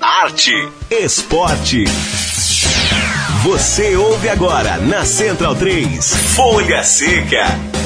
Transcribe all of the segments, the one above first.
arte, esporte. Você ouve agora na Central 3, Folha Seca.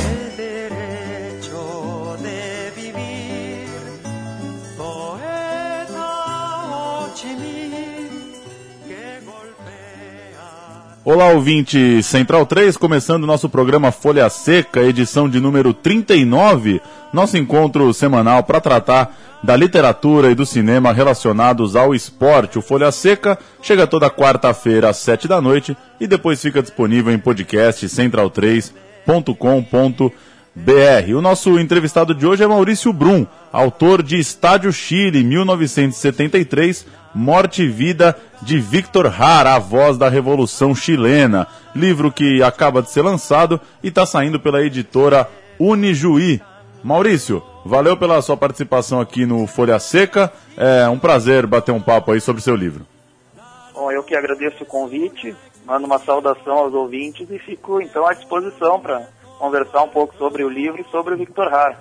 Olá, ouvinte Central 3, começando nosso programa Folha Seca, edição de número 39, nosso encontro semanal para tratar da literatura e do cinema relacionados ao esporte. O Folha Seca chega toda quarta-feira às sete da noite e depois fica disponível em podcast central3.com.br. O nosso entrevistado de hoje é Maurício Brum, autor de Estádio Chile, 1973, Morte e Vida de Victor Hara, a voz da Revolução Chilena. Livro que acaba de ser lançado e está saindo pela editora Unijuí. Maurício, valeu pela sua participação aqui no Folha Seca. É um prazer bater um papo aí sobre seu livro. Bom, eu que agradeço o convite, mando uma saudação aos ouvintes e fico então à disposição para conversar um pouco sobre o livro e sobre o Victor Hara.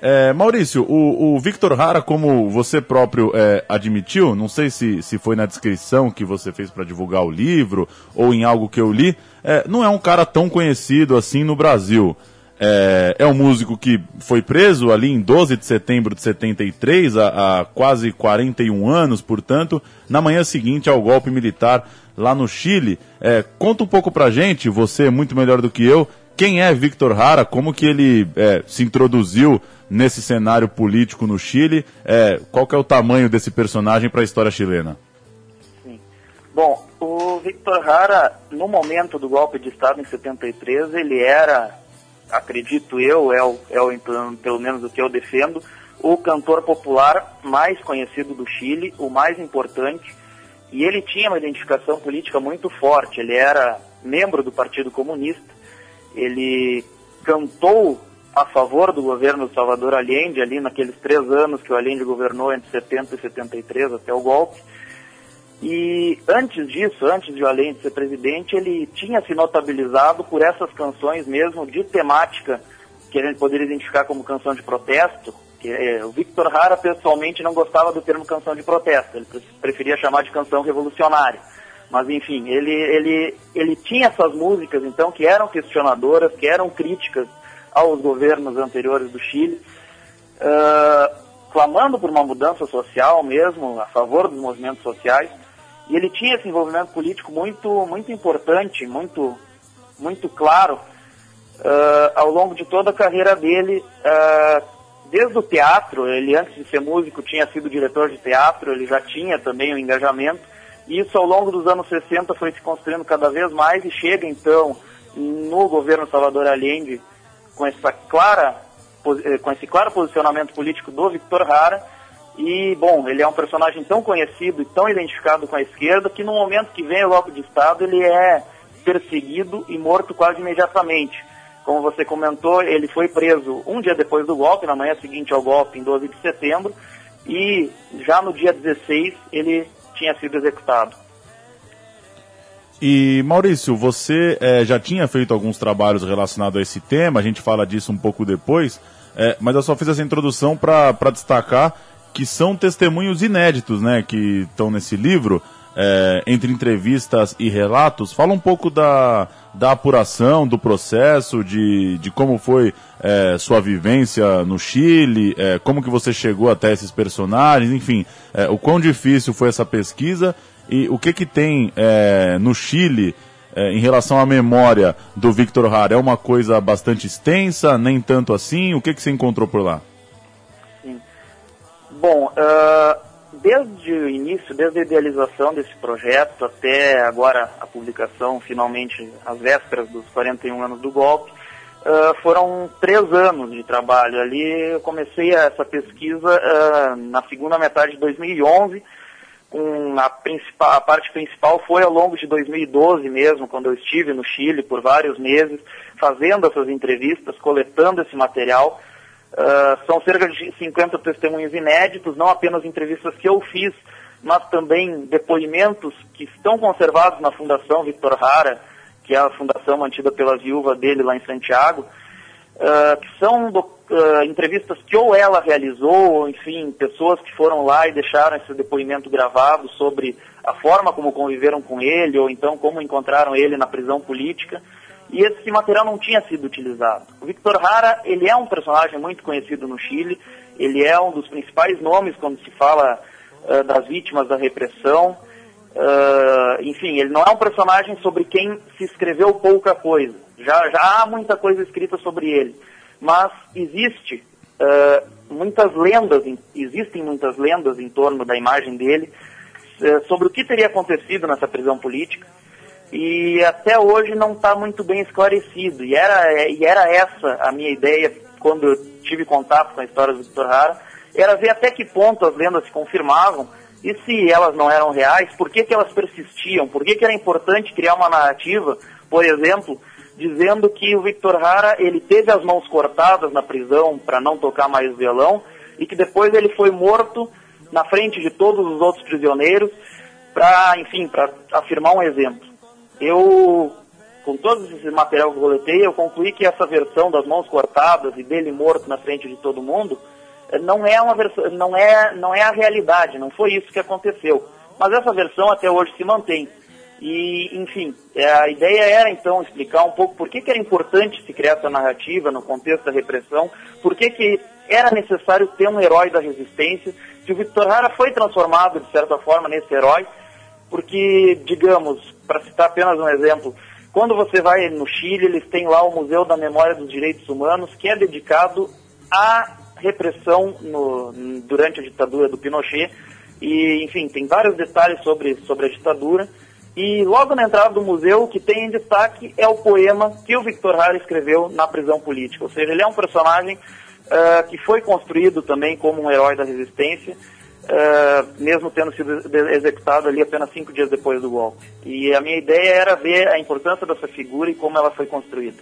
É, Maurício, o, o, Victor Hara, como você próprio é, admitiu, não sei se, se foi na descrição que você fez para divulgar o livro ou em algo que eu li, é, não é um cara tão conhecido assim no Brasil. É, é, um músico que foi preso ali em 12 de setembro de 73, há, quase 41 anos, portanto, na manhã seguinte ao golpe militar lá no Chile. É, conta um pouco pra gente, você é muito melhor do que eu, quem é Victor Hara, como que ele é, se introduziu nesse cenário político no Chile. É, qual que é o tamanho desse personagem para a história chilena? Sim. Bom, o Victor Jara, no momento do golpe de Estado em 73, ele era, acredito eu, é o, é o, pelo menos o que eu defendo, o cantor popular mais conhecido do Chile, o mais importante, e ele tinha uma identificação política muito forte. Ele era membro do Partido Comunista, ele cantou a favor do governo do Salvador Allende, ali naqueles três anos que o Allende governou entre 70 e 73 até o golpe. E antes disso, antes de o Allende ser presidente, ele tinha se notabilizado por essas canções mesmo de temática que a gente poderia identificar como canção de protesto. Que, é, o Victor Hara pessoalmente não gostava do termo canção de protesto, ele preferia chamar de canção revolucionária. Mas enfim, ele, ele, ele tinha essas músicas então que eram questionadoras, que eram críticas aos governos anteriores do Chile, uh, clamando por uma mudança social mesmo, a favor dos movimentos sociais. E ele tinha esse envolvimento político muito, muito importante, muito, muito claro, uh, ao longo de toda a carreira dele, uh, desde o teatro, ele antes de ser músico tinha sido diretor de teatro, ele já tinha também o um engajamento, isso ao longo dos anos 60 foi se construindo cada vez mais e chega então no governo Salvador Allende com essa clara eh, com esse claro posicionamento político do Victor Hara e bom, ele é um personagem tão conhecido e tão identificado com a esquerda que no momento que vem o golpe de Estado ele é perseguido e morto quase imediatamente. Como você comentou, ele foi preso um dia depois do golpe, na manhã seguinte ao golpe, em 12 de setembro, e já no dia 16 ele tinha sido executado. E Maurício, você é, já tinha feito alguns trabalhos relacionados a esse tema, a gente fala disso um pouco depois, é, mas eu só fiz essa introdução para destacar que são testemunhos inéditos né, que estão nesse livro, é, entre entrevistas e relatos. Fala um pouco da, da apuração, do processo, de, de como foi é, sua vivência no Chile, é, como que você chegou até esses personagens, enfim, é, o quão difícil foi essa pesquisa e o que, que tem é, no Chile é, em relação à memória do Victor Hara? É uma coisa bastante extensa, nem tanto assim? O que, que você encontrou por lá? Sim. Bom, uh, desde o início, desde a idealização desse projeto até agora a publicação, finalmente, às vésperas dos 41 anos do golpe, uh, foram três anos de trabalho. Ali eu comecei essa pesquisa uh, na segunda metade de 2011, com a, a parte principal foi ao longo de 2012 mesmo, quando eu estive no Chile por vários meses, fazendo essas entrevistas, coletando esse material. Uh, são cerca de 50 testemunhos inéditos, não apenas entrevistas que eu fiz, mas também depoimentos que estão conservados na Fundação Victor Hara, que é a fundação mantida pela viúva dele lá em Santiago, uh, que são uh, entrevistas que ou ela realizou, ou enfim, pessoas que foram lá e deixaram esse depoimento gravado sobre a forma como conviveram com ele, ou então como encontraram ele na prisão política, e esse material não tinha sido utilizado. O Victor Hara, ele é um personagem muito conhecido no Chile, ele é um dos principais nomes quando se fala uh, das vítimas da repressão, Uh, enfim, ele não é um personagem sobre quem se escreveu pouca coisa. Já, já há muita coisa escrita sobre ele. Mas existe uh, muitas lendas, existem muitas lendas em torno da imagem dele sobre o que teria acontecido nessa prisão política. E até hoje não está muito bem esclarecido. E era, e era essa a minha ideia quando eu tive contato com a história do Victor Hara, era ver até que ponto as lendas se confirmavam e se elas não eram reais, por que, que elas persistiam? Por que, que era importante criar uma narrativa, por exemplo, dizendo que o Victor Hara ele teve as mãos cortadas na prisão para não tocar mais violão e que depois ele foi morto na frente de todos os outros prisioneiros para, enfim, para afirmar um exemplo. Eu, com todo esse material que eu coletei, eu concluí que essa versão das mãos cortadas e dele morto na frente de todo mundo não é uma versão, não é, não é a realidade, não foi isso que aconteceu. Mas essa versão até hoje se mantém. E, enfim, é, a ideia era então explicar um pouco por que, que era importante se criar essa narrativa no contexto da repressão, por que, que era necessário ter um herói da resistência, que o Victor Hara foi transformado, de certa forma, nesse herói, porque, digamos, para citar apenas um exemplo, quando você vai no Chile, eles têm lá o Museu da Memória dos Direitos Humanos, que é dedicado a repressão no, durante a ditadura do Pinochet. E, enfim, tem vários detalhes sobre, sobre a ditadura. E logo na entrada do museu, que tem em destaque é o poema que o Victor Hara escreveu na prisão política. Ou seja, ele é um personagem uh, que foi construído também como um herói da resistência, uh, mesmo tendo sido executado ali apenas cinco dias depois do golpe. E a minha ideia era ver a importância dessa figura e como ela foi construída.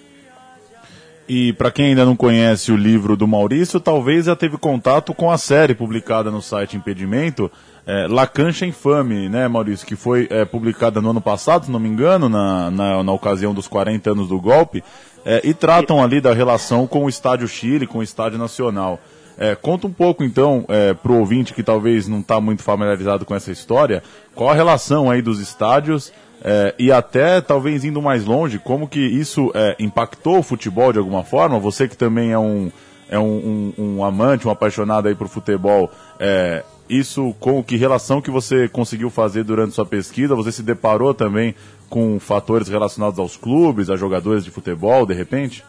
E para quem ainda não conhece o livro do Maurício, talvez já teve contato com a série publicada no site Impedimento, é, La Cancha Infame, né, Maurício, que foi é, publicada no ano passado, se não me engano, na, na, na ocasião dos 40 anos do golpe, é, e tratam ali da relação com o Estádio Chile, com o Estádio Nacional. É, conta um pouco então é, para o ouvinte que talvez não está muito familiarizado com essa história, qual a relação aí dos estádios é, e até talvez indo mais longe, como que isso é, impactou o futebol de alguma forma? Você que também é um, é um, um, um amante, um apaixonado aí por futebol, é, isso com que relação que você conseguiu fazer durante sua pesquisa? Você se deparou também com fatores relacionados aos clubes, a jogadores de futebol, de repente?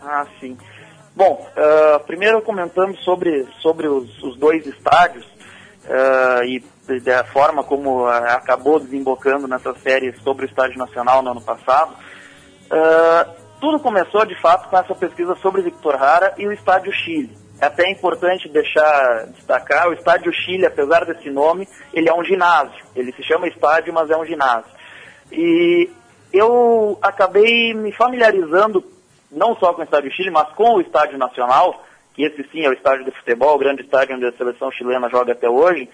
Ah, sim. Bom, uh, primeiro comentando sobre, sobre os, os dois estádios uh, e da forma como acabou desembocando nessa série sobre o Estádio Nacional no ano passado, uh, tudo começou de fato com essa pesquisa sobre Victor Hara e o Estádio Chile. É até importante deixar destacar, o Estádio Chile, apesar desse nome, ele é um ginásio. Ele se chama estádio, mas é um ginásio. E eu acabei me familiarizando não só com o Estádio Chile, mas com o Estádio Nacional, que esse sim é o estádio de futebol, o grande estádio onde a seleção chilena joga até hoje,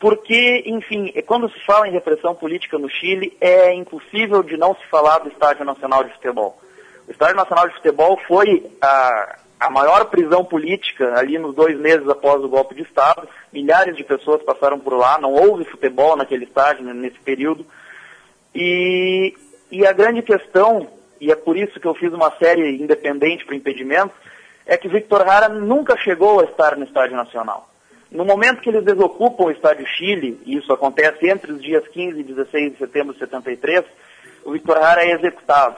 porque, enfim, quando se fala em repressão política no Chile, é impossível de não se falar do Estádio Nacional de Futebol. O Estádio Nacional de Futebol foi a, a maior prisão política ali nos dois meses após o golpe de Estado. Milhares de pessoas passaram por lá, não houve futebol naquele estádio nesse período. E, e a grande questão, e é por isso que eu fiz uma série independente para impedimento, é que Victor Hara nunca chegou a estar no Estádio Nacional. No momento que eles desocupam o Estádio Chile, e isso acontece entre os dias 15 e 16 de setembro de 73, o Victor Hara é executado.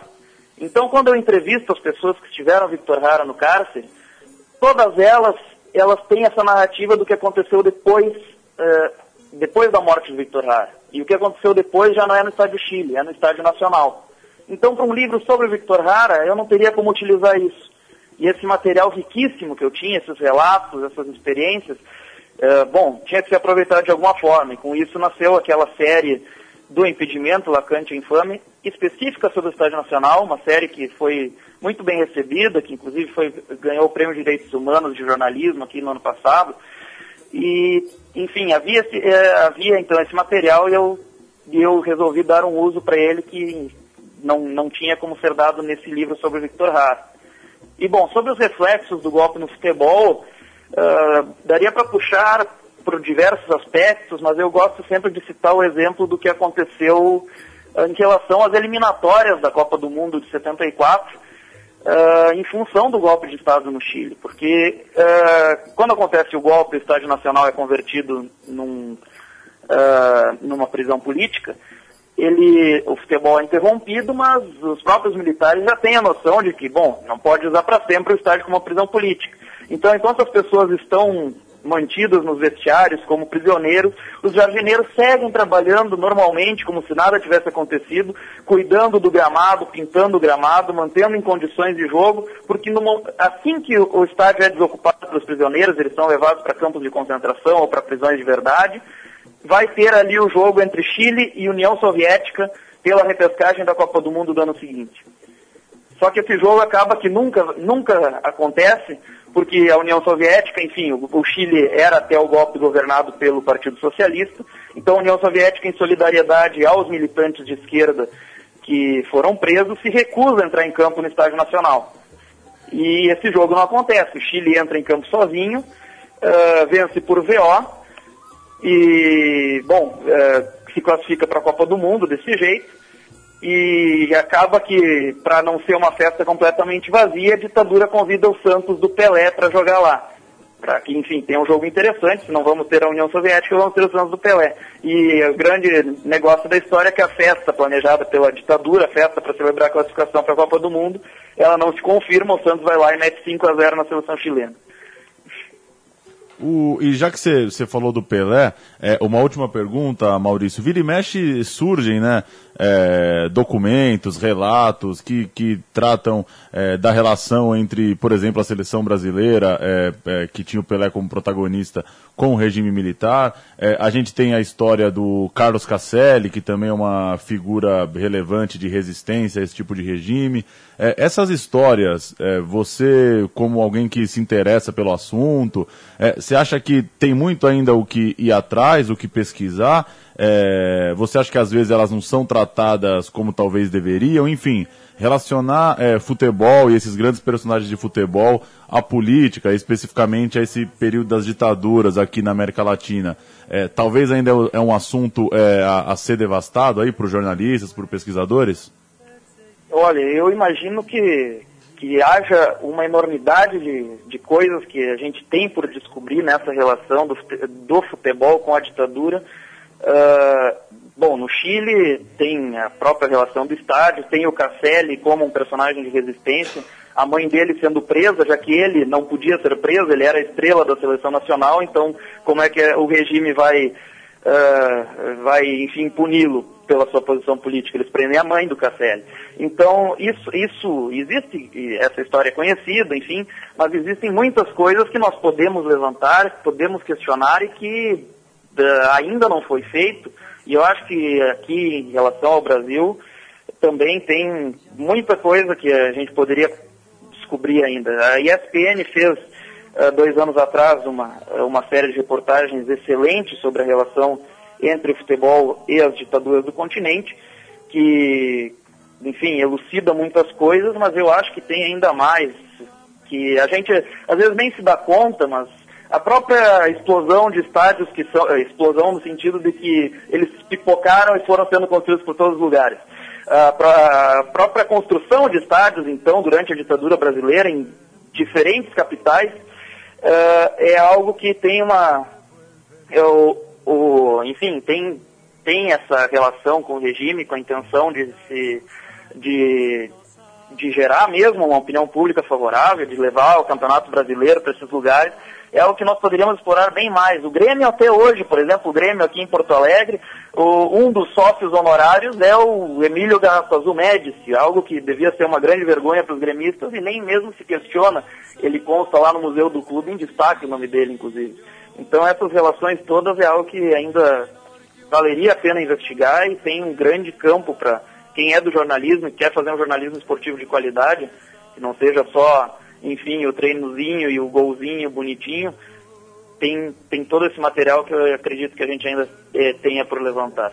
Então, quando eu entrevisto as pessoas que estiveram Victor Hara no cárcere, todas elas, elas têm essa narrativa do que aconteceu depois, uh, depois da morte de Victor Hara. E o que aconteceu depois já não é no Estádio Chile, é no Estádio Nacional. Então, para um livro sobre Victor Hara, eu não teria como utilizar isso. E esse material riquíssimo que eu tinha, esses relatos, essas experiências, é, bom, tinha que ser aproveitado de alguma forma, e com isso nasceu aquela série do impedimento, Lacante Infame, específica sobre o Estádio Nacional, uma série que foi muito bem recebida, que inclusive foi, ganhou o Prêmio de Direitos Humanos de Jornalismo aqui no ano passado. E, enfim, havia, é, havia então esse material e eu, eu resolvi dar um uso para ele que não, não tinha como ser dado nesse livro sobre Victor Hara. E bom, sobre os reflexos do golpe no futebol, uh, daria para puxar por diversos aspectos, mas eu gosto sempre de citar o exemplo do que aconteceu uh, em relação às eliminatórias da Copa do Mundo de 74, uh, em função do golpe de Estado no Chile. Porque quando acontece o golpe, o Estádio Nacional é convertido num, numa prisão política, ele, o futebol é interrompido, mas os próprios militares já têm a noção de que, bom, não pode usar para sempre o estádio como uma prisão política. Então, enquanto as pessoas estão mantidas nos vestiários como prisioneiros, os jardineiros seguem trabalhando normalmente, como se nada tivesse acontecido, cuidando do gramado, pintando o gramado, mantendo em condições de jogo, porque no, assim que o estádio é desocupado pelos prisioneiros, eles são levados para campos de concentração ou para prisões de verdade, vai ter ali o jogo entre Chile e União Soviética pela repescagem da Copa do Mundo do ano seguinte. Só que esse jogo acaba que nunca, nunca acontece, porque a União Soviética, enfim, o, o Chile era até o golpe governado pelo Partido Socialista, então a União Soviética, em solidariedade aos militantes de esquerda que foram presos, se recusa a entrar em campo no Estádio Nacional. E esse jogo não acontece. O Chile entra em campo sozinho, uh, vence por VO, e, bom, é, se classifica para a Copa do Mundo desse jeito. E acaba que, para não ser uma festa completamente vazia, a ditadura convida o Santos do Pelé para jogar lá. Para que, enfim, tenha um jogo interessante, não vamos ter a União Soviética, vamos ter o Santos do Pelé. E o grande negócio da história é que a festa planejada pela ditadura, a festa para celebrar a classificação para a Copa do Mundo, ela não se confirma, o Santos vai lá e mete 5 a 0 na seleção chilena. O, e já que você falou do Pelé, é, uma última pergunta, Maurício. Vira e mexe surgem, né? É, documentos, relatos que, que tratam é, da relação entre, por exemplo, a seleção brasileira, é, é, que tinha o Pelé como protagonista, com o regime militar. É, a gente tem a história do Carlos Casselli, que também é uma figura relevante de resistência a esse tipo de regime. essas histórias, você, como alguém que se interessa pelo assunto, você acha que tem muito ainda o que ir atrás, o que pesquisar? É, você acha que às vezes elas não são tratadas como talvez deveriam? Enfim, relacionar é, futebol e esses grandes personagens de futebol à política, especificamente a esse período das ditaduras aqui na América Latina, é, talvez ainda é um assunto é, a, a, ser devastado aí para os jornalistas, para os pesquisadores? Olha, eu imagino que, que haja uma enormidade de, de coisas que a gente tem por descobrir nessa relação do, do futebol com a ditadura. Uh, bom, no Chile tem a própria relação do estádio, tem o Casselli como um personagem de resistência, a mãe dele sendo presa, já que ele não podia ser preso, ele era a estrela da seleção nacional, então como é que o regime vai, uh, vai enfim, puni-lo pela sua posição política? Eles prendem a mãe do Casselli. Então, isso, isso existe, essa história é conhecida, enfim, mas existem muitas coisas que nós podemos levantar, podemos questionar e que ainda não foi feito, e eu acho que aqui em relação ao Brasil também tem muita coisa que a gente poderia descobrir ainda. A ESPN fez uh, dois anos atrás uma, uma série de reportagens excelentes sobre a relação entre o futebol e as ditaduras do continente, que, enfim, elucida muitas coisas, mas eu acho que tem ainda mais, que a gente às vezes nem se dá conta, mas a própria explosão de estádios que são eh, explosão no sentido de que eles pipocaram e foram sendo construídos por todos os lugares. A própria construção de estádios, então, durante a ditadura brasileira, em diferentes capitais, eh, é algo que tem uma. Eu, o, enfim, tem, tem essa relação com o regime, com a intenção de se. De, de gerar mesmo uma opinião pública favorável, de levar o campeonato brasileiro para esses lugares, é algo que nós poderíamos explorar bem mais. O Grêmio até hoje, por exemplo, o Grêmio aqui em Porto Alegre, o, um dos sócios honorários é o Emílio Garrafa Médici, algo que devia ser uma grande vergonha para os gremistas e nem mesmo se questiona. Ele consta lá no Museu do Clube em destaque o nome dele, inclusive. Então essas relações todas é algo que ainda valeria a pena investigar e tem um grande campo para quem é do jornalismo e quer fazer um jornalismo esportivo de qualidade, que não seja só enfim, o treinozinho e o golzinho bonitinho, tem, tem todo esse material que eu acredito que a gente ainda é, tenha por levantar.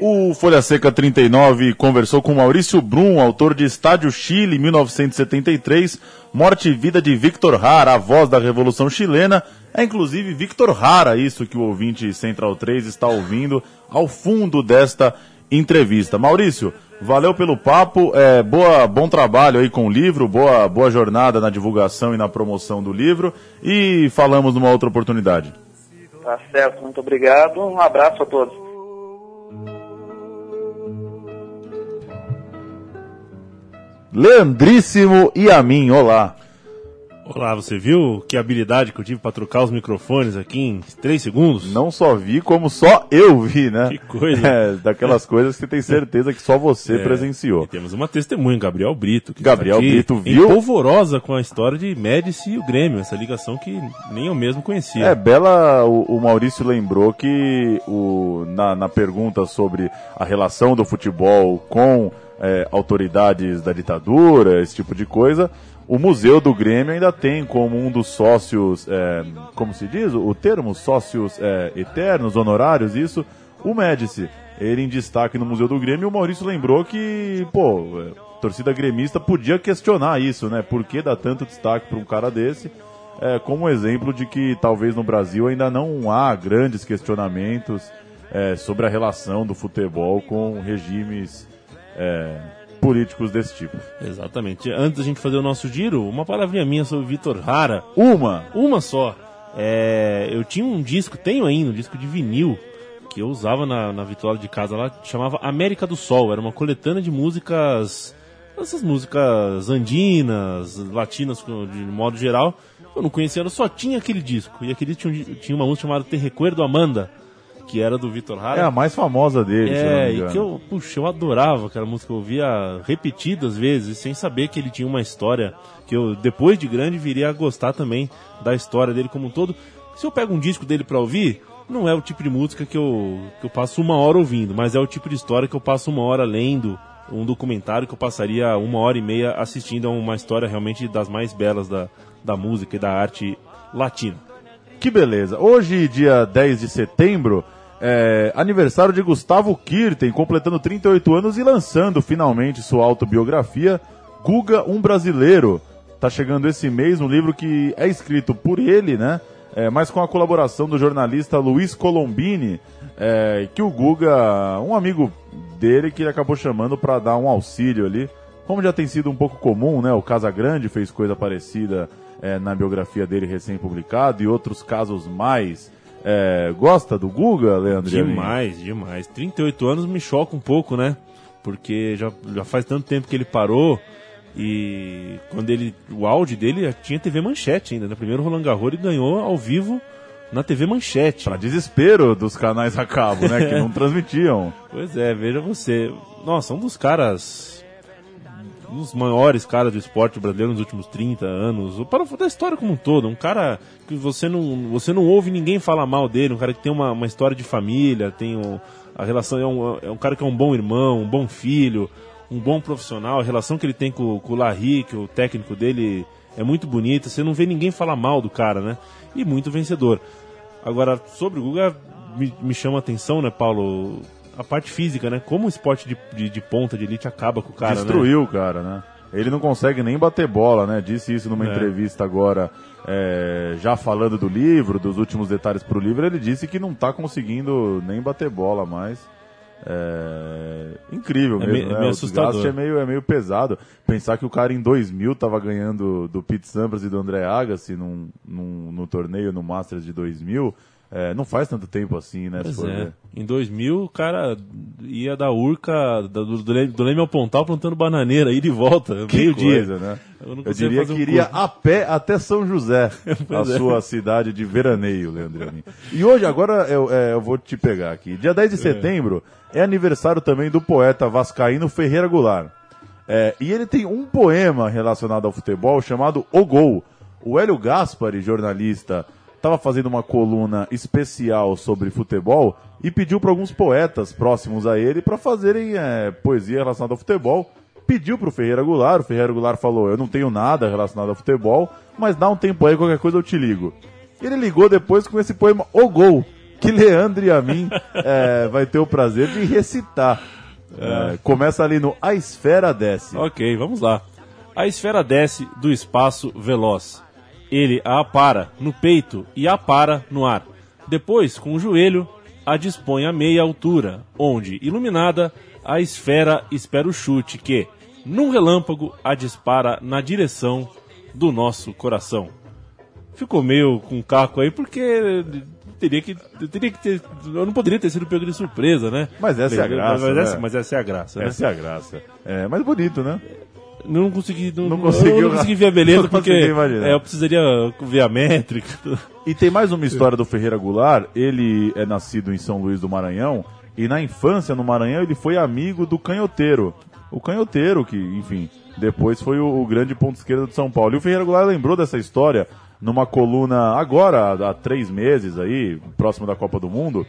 O Folha Seca 39 conversou com Maurício Brum, autor de Estádio Chile 1973, Morte e Vida de Victor Hara, a voz da Revolução Chilena. É inclusive Victor Hara, isso que o ouvinte Central 3 está ouvindo ao fundo desta entrevista. Maurício, valeu pelo papo, é, boa, bom trabalho aí com o livro, boa, boa jornada na divulgação e na promoção do livro e falamos numa outra oportunidade. Tá certo, muito obrigado, um abraço a todos. Leandríssimo e a mim, olá. Olá, você viu que habilidade que eu tive para trocar os microfones aqui em 3 segundos? Não só vi, como só eu vi, né? Que coisa. É, daquelas coisas que tem certeza que só você é, presenciou. temos uma testemunha, Gabriel Brito. Que Gabriel Brito viu. polvorosa com a história de Médici e o Grêmio, essa ligação que nem eu mesmo conhecia. É, Bela, o, o Maurício lembrou que o, na, na pergunta sobre a relação do futebol com é, autoridades da ditadura, esse tipo de coisa, o Museu do Grêmio ainda tem como um dos sócios, é, como se diz o termo, sócios é, eternos, honorários, isso, o Médici. Ele em destaque no Museu do Grêmio, o Maurício lembrou que, pô, a torcida gremista podia questionar isso, né? Por que dá tanto destaque para um cara desse? É, como exemplo de que talvez no Brasil ainda não há grandes questionamentos é, sobre a relação do futebol com regimes é, políticos desse tipo. Exatamente. Antes da gente fazer o nosso giro, uma palavrinha minha sobre Vitor Hara. Uma? Uma só. É, eu tinha um disco, tenho ainda, um disco de vinil, que eu usava na, na vitória de casa lá, chamava América do Sol. Era uma coletânea de músicas, essas músicas andinas, latinas de modo geral. Eu não conhecia, eu só tinha aquele disco. E aquele tinha, tinha uma música chamada Te Recuerdo Amanda que era do Vitor Hara. É a mais famosa dele, É, e que eu, puxa, eu adorava aquela música, eu ouvia repetidas vezes, sem saber que ele tinha uma história, que eu, depois de grande, viria a gostar também da história dele como um todo. Se eu pego um disco dele pra ouvir, não é o tipo de música que eu, que eu passo uma hora ouvindo, mas é o tipo de história que eu passo uma hora lendo, um documentário que eu passaria uma hora e meia assistindo a uma história realmente das mais belas da, da música e da arte latina. Que beleza. Hoje, dia 10 de setembro, é, aniversário de Gustavo Kirten, completando 38 anos e lançando finalmente sua autobiografia, Guga, um Brasileiro. Tá chegando esse mês um livro que é escrito por ele, né? É, mas com a colaboração do jornalista Luiz Colombini, é, que o Guga, um amigo dele, que ele acabou chamando para dar um auxílio ali. Como já tem sido um pouco comum, né? O Casa Grande fez coisa parecida é, na biografia dele recém-publicado e outros casos mais. É, gosta do Guga, Leandro? Demais, demais. 38 anos me choca um pouco, né? Porque já, já faz tanto tempo que ele parou e quando ele. O áudio dele tinha TV Manchete ainda, né? Primeiro Roland Garros ele ganhou ao vivo na TV Manchete. Pra desespero dos canais a cabo, né? que não transmitiam. Pois é, veja você. Nossa, um dos caras um dos maiores caras do esporte brasileiro nos últimos 30 anos, ou para da história como um todo, um cara que você não, você não ouve ninguém falar mal dele, um cara que tem uma, uma história de família, tem um, a relação é um, é um cara que é um bom irmão, um bom filho, um bom profissional, a relação que ele tem com, com o Larry, que o técnico dele é muito bonita, você não vê ninguém falar mal do cara, né? E muito vencedor. Agora, sobre o Guga, me, me chama a atenção, né, Paulo? A parte física, né? Como o esporte de, de, de ponta, de elite, acaba com o cara, Destruiu né? o cara, né? Ele não consegue nem bater bola, né? Disse isso numa é. entrevista agora, é, já falando do livro, dos últimos detalhes pro livro, ele disse que não tá conseguindo nem bater bola mais. É... Incrível é mesmo, meio, né? É meio assustador. é meio, é meio pesado. Pensar que o cara em 2000 tava ganhando do Pete Sampras e do André Agassi num, num, no torneio no Masters de 2000 é, não faz tanto tempo assim, né? Pois é. Em 2000, o cara ia da Urca, do, do, do Leme ao Pontal, plantando bananeira, ida e volta, meio dia. né? Eu, eu diria que um iria curso. a pé até São José, a é. sua cidade de veraneio, Leandro. E hoje, agora, eu, é, eu vou te pegar aqui. Dia 10 de é. setembro é aniversário também do poeta vascaíno Ferreira Goulart. É, e ele tem um poema relacionado ao futebol chamado O Gol. O Hélio Gaspari, jornalista estava fazendo uma coluna especial sobre futebol e pediu para alguns poetas próximos a ele para fazerem é, poesia relacionada ao futebol. Pediu para o Ferreira Goulart, o Ferreira Goulart falou: Eu não tenho nada relacionado ao futebol, mas dá um tempo aí, qualquer coisa eu te ligo. Ele ligou depois com esse poema O Gol, que Leandro e a mim é, vai ter o prazer de recitar. É, começa ali no A Esfera Desce. Ok, vamos lá. A esfera desce do espaço veloz. Ele a apara no peito e a apara no ar. Depois, com o joelho, a dispõe a meia altura, onde, iluminada, a esfera espera o chute que, num relâmpago, a dispara na direção do nosso coração. Ficou meio com caco aí porque teria que, teria que ter. Eu não poderia ter sido pego de surpresa, né? Mas essa é a graça, Mas, né? essa, mas essa é a graça, né? Essa é a graça. É, mas bonito, né? Não consegui, não, Não conseguiu- não consegui ver a beleza porque é, eu precisaria ver a métrica. E tem mais uma história do Ferreira Goulart. Ele é nascido em São Luís do Maranhão e na infância no Maranhão ele foi amigo do Canhoteiro. O Canhoteiro, que, enfim, depois foi o, o grande ponto esquerdo de São Paulo. E o Ferreira Goulart lembrou dessa história numa coluna agora, há três meses aí, próximo da Copa do Mundo.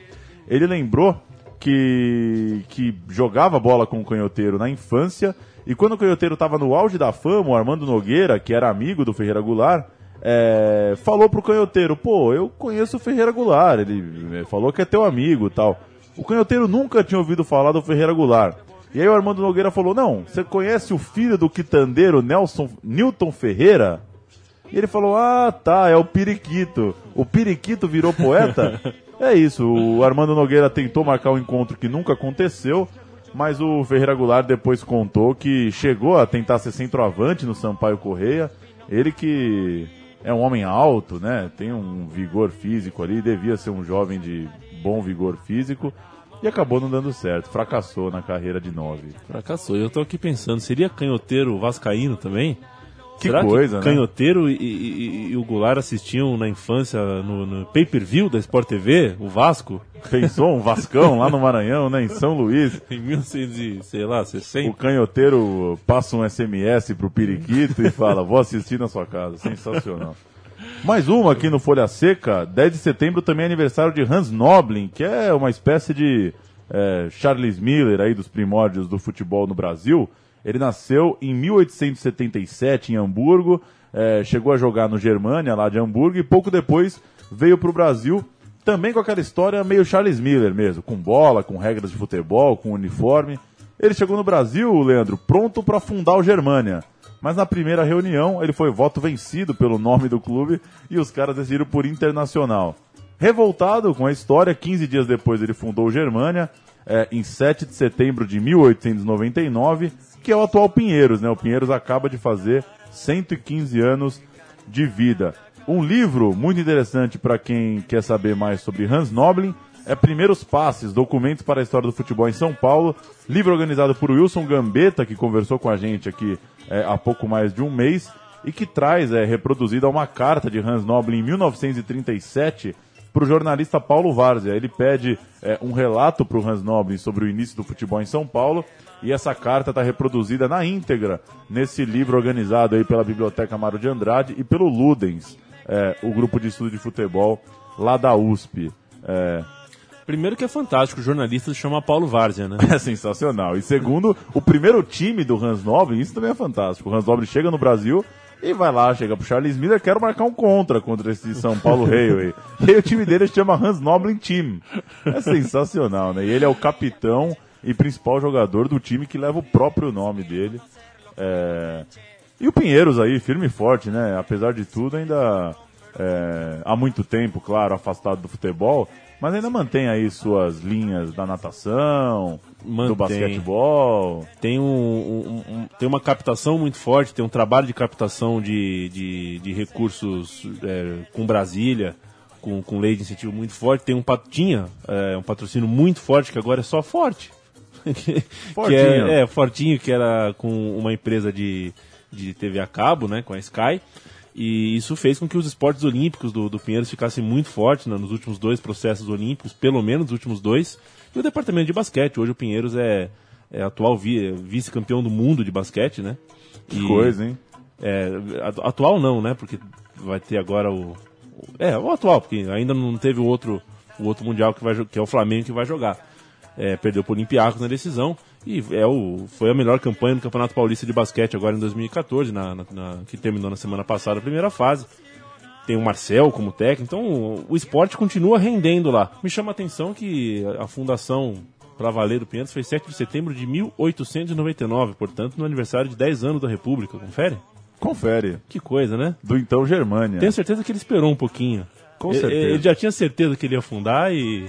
Ele lembrou que, que jogava bola com o Canhoteiro na infância e quando o Canhoteiro estava no auge da fama, o Armando Nogueira, que era amigo do Ferreira Goulart, é, falou pro canhoteiro, pô, eu conheço o Ferreira Goulart, ele é, falou que é teu amigo tal. O canhoteiro nunca tinha ouvido falar do Ferreira Goulart. E aí o Armando Nogueira falou, não, você conhece o filho do quitandeiro Nelson, Newton Ferreira? E ele falou, ah, tá, é o Periquito. O Periquito virou poeta? é isso, o Armando Nogueira tentou marcar um encontro que nunca aconteceu, mas o Ferreira Goulart depois contou que chegou a tentar ser centroavante no Sampaio Correia. Ele que é um homem alto, né? Tem um vigor físico ali, devia ser um jovem de bom vigor físico e acabou não dando certo, fracassou na carreira de nove. Fracassou. Eu tô aqui pensando, seria canhoteiro vascaíno também? Que Será coisa, que né? Canhoteiro e, e- e o Goulart assistiam na infância no, no pay-per-view da Sport TV, o Vasco, Pensou um Vascão lá no Maranhão, né? Em São Luís. em 1900, e, sei lá, O 60. canhoteiro passa um SMS pro Periquito e fala: Vou assistir na sua casa. Sensacional. Mais uma aqui no Folha Seca. 10 de setembro também é aniversário de Hans Noblin, que é uma espécie de é, Charles Miller aí dos primórdios do futebol no Brasil. Ele nasceu em 1877 em Hamburgo, é, chegou a jogar no Germânia, lá de Hamburgo, e pouco depois veio para o Brasil, também com aquela história meio Charles Miller mesmo, com bola, com regras de futebol, com uniforme. Ele chegou no Brasil, Leandro, pronto para fundar o Germânia. Mas na primeira reunião ele foi voto vencido pelo nome do clube e os caras decidiram por Internacional. Revoltado com a história, 15 dias depois ele fundou Germânia, é, em 7 de setembro de 1899, que é o atual Pinheiros, né? O Pinheiros acaba de fazer 115 anos de vida. Um livro muito interessante para quem quer saber mais sobre Hans Noblin é Primeiros Passes, Documentos para a História do Futebol em São Paulo, livro organizado por Wilson Gambetta, que conversou com a gente aqui é, há pouco mais de um mês, e que traz, é, reproduzida uma carta de Hans Noblin em 1937 para o jornalista Paulo Várzea. Ele pede é, um relato para o Hans Noblin sobre o início do futebol em São Paulo, e essa carta está reproduzida na íntegra nesse livro organizado aí pela Biblioteca Mário de Andrade e pelo Ludens, é, o grupo de estudo de futebol lá da USP. É, Primeiro que é fantástico, o jornalista se chama Paulo Várzea, né? é sensacional. E segundo, o primeiro time do Hans Noblin, isso também é fantástico. O Hans Noblin chega no Brasil e vai lá, chega pro Charles Miller, quero marcar um contra contra esse São Paulo Railway. E aí o time dele se chama Hans Noblin Team. É sensacional, né? E ele é o capitão e principal jogador do time que leva o próprio nome dele. É, E o Pinheiros aí, firme e forte, né? Apesar de tudo, ainda é, há muito tempo, claro, afastado do futebol, mas ainda mantém aí suas linhas da natação, do Mantém. basquetebol. Tem, um, um- um- tem uma captação muito forte, tem um trabalho de captação de, de, de recursos é, com Brasília, com, com lei de incentivo muito forte. Tem um patinha, é, um patrocínio muito forte que agora é só forte. que Fortinho. é, é, Fortinho, que era com uma empresa de, de TV a cabo, né, com a Sky. E isso fez com que os esportes olímpicos do, do Pinheiros ficassem muito fortes né, nos últimos dois processos olímpicos, pelo menos nos últimos dois. E o departamento de basquete, hoje o Pinheiros é, é atual vi- vice-campeão do mundo de basquete, né? Que E- coisa, hein? é, atu- atual não, né? Porque vai ter agora o. É, o atual, porque ainda não teve o outro, o outro Mundial que, vai, que é o Flamengo que vai jogar. É, perdeu para o Olympiacos na decisão e é o, foi a melhor campanha no Campeonato Paulista de Basquete agora em 2014, na, na- na- que terminou na semana passada a primeira fase. tem o Marcel como técnico, então o esporte continua rendendo lá. Me chama a atenção que a fundação para valer do Pinheiros foi 7 de setembro de 1899, portanto no aniversário de 10 anos da República. Confere? Confere. Que coisa, né? Do então Germânia. Tenho certeza que ele esperou um pouquinho. Com Ele- certeza. Ele já tinha certeza que ele ia fundar e.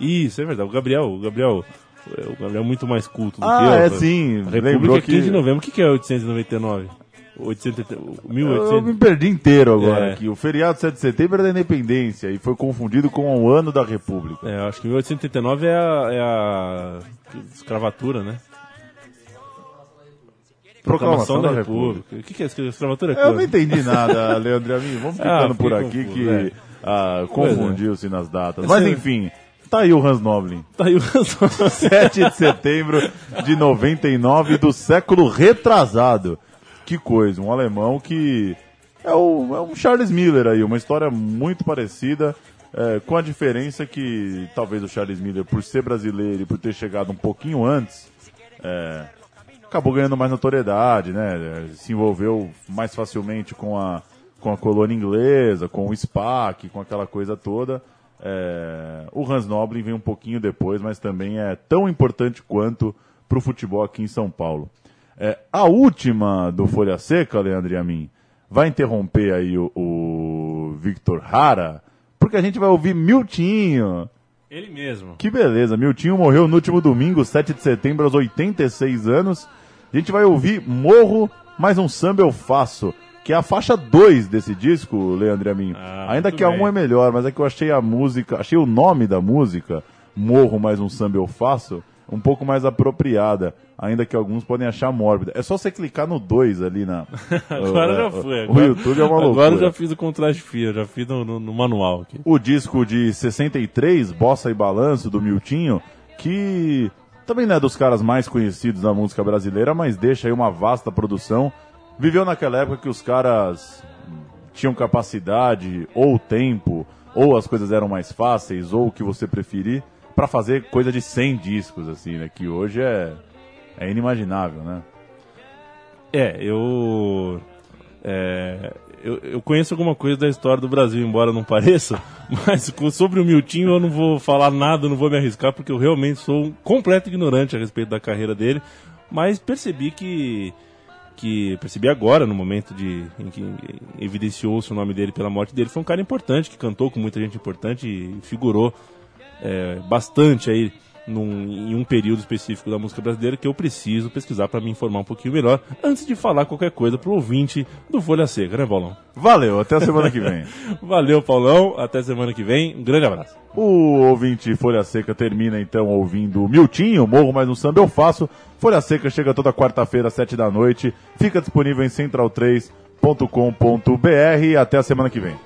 Isso, é verdade. O Gabriel, o Gabriel, o Gabriel é muito mais culto do que eu. Ah, é sim. A República Lembrou é 15 de que novembro. O que que é 899? 800, eu me 1800. perdi inteiro agora É. aqui. O feriado 7 de setembro é da independência e foi confundido com o ano da República. É, acho que 1889 é a, é a escravatura, né? Proclamação da República. O que, que é escravatura? Eu não entendi nada, Leandro Amin. Vamos ficando Ah, por aqui confuso, que é. ah, é. confundiu-se nas datas. Mas enfim, tá aí o Hans Noblin. Tá aí o 7 de setembro de 99 do século retrasado. Que coisa, um alemão que é, o, é um Charles Miller aí, uma história muito parecida, é, com a diferença que talvez o Charles Miller, por ser brasileiro e por ter chegado um pouquinho antes, é, acabou ganhando mais notoriedade, né? Se envolveu mais facilmente com a, com a colônia inglesa, com o SPAC, com aquela coisa toda. É, o Hans Noblin vem um pouquinho depois, mas também é tão importante quanto para o futebol aqui em São Paulo. É, a última do Folha Seca, Leandro e a mim, vai interromper aí o, o Victor Hara, porque a gente vai ouvir Miltinho. Ele mesmo. Que beleza, Miltinho morreu no último domingo, 7 de setembro, aos 86 anos. A gente vai ouvir Morro, mais um samba eu faço, que é a faixa 2 desse disco, Leandro e a mim. Ah, Ainda que a bem. 1 é melhor, mas é que eu achei a música, achei o nome da música, Morro, mais um samba eu faço, um pouco mais apropriada, ainda que alguns podem achar mórbida. É só você clicar no 2 ali na... Agora já o- foi. O Agora, YouTube é uma loucura. Agora eu já fiz o contraste fio, já fiz no, no- no manual aqui. o disco de 63, Bossa e Balanço, do Miltinho, que também não é dos caras mais conhecidos da música brasileira, mas deixa aí uma vasta produção. Viveu naquela época que os caras tinham capacidade, ou tempo, ou as coisas eram mais fáceis, ou o que você preferir, pra fazer coisa de 100 discos, assim, né? Que hoje é, é inimaginável, né? É, eu, é, eu. Eu conheço alguma coisa da história do Brasil, embora não pareça, mas sobre o Miltinho eu não vou falar nada, não vou me arriscar, porque eu realmente sou um completo ignorante a respeito da carreira dele. Mas percebi que. Que percebi agora, no momento de, em que evidenciou-se o nome dele pela morte dele, foi um cara importante, que cantou com muita gente importante e figurou é, bastante aí num, em um período específico da música brasileira que eu preciso pesquisar para me informar um pouquinho melhor antes de falar qualquer coisa pro ouvinte do Folha Seca, né, Paulão? Valeu, até a semana que vem. Valeu, Paulão. Até semana que vem. Um grande abraço. O ouvinte Folha Seca termina então ouvindo Miltinho, Morro Mais um Samba Eu Faço. Folha Seca chega toda quarta-feira, às sete da noite. Fica disponível em central3.com.br. Até a semana que vem.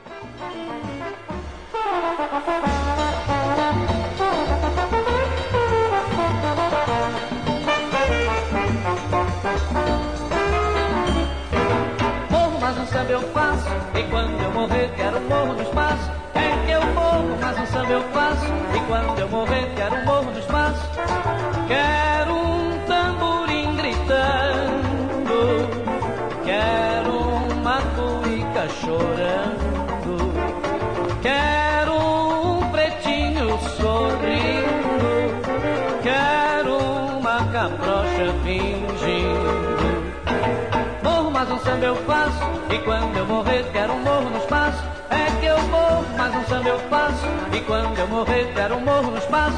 E quando eu morrer, quero um morro no espaço. É que eu morro, mas um samba eu faço. E quando eu morrer, quero um morro no espaço.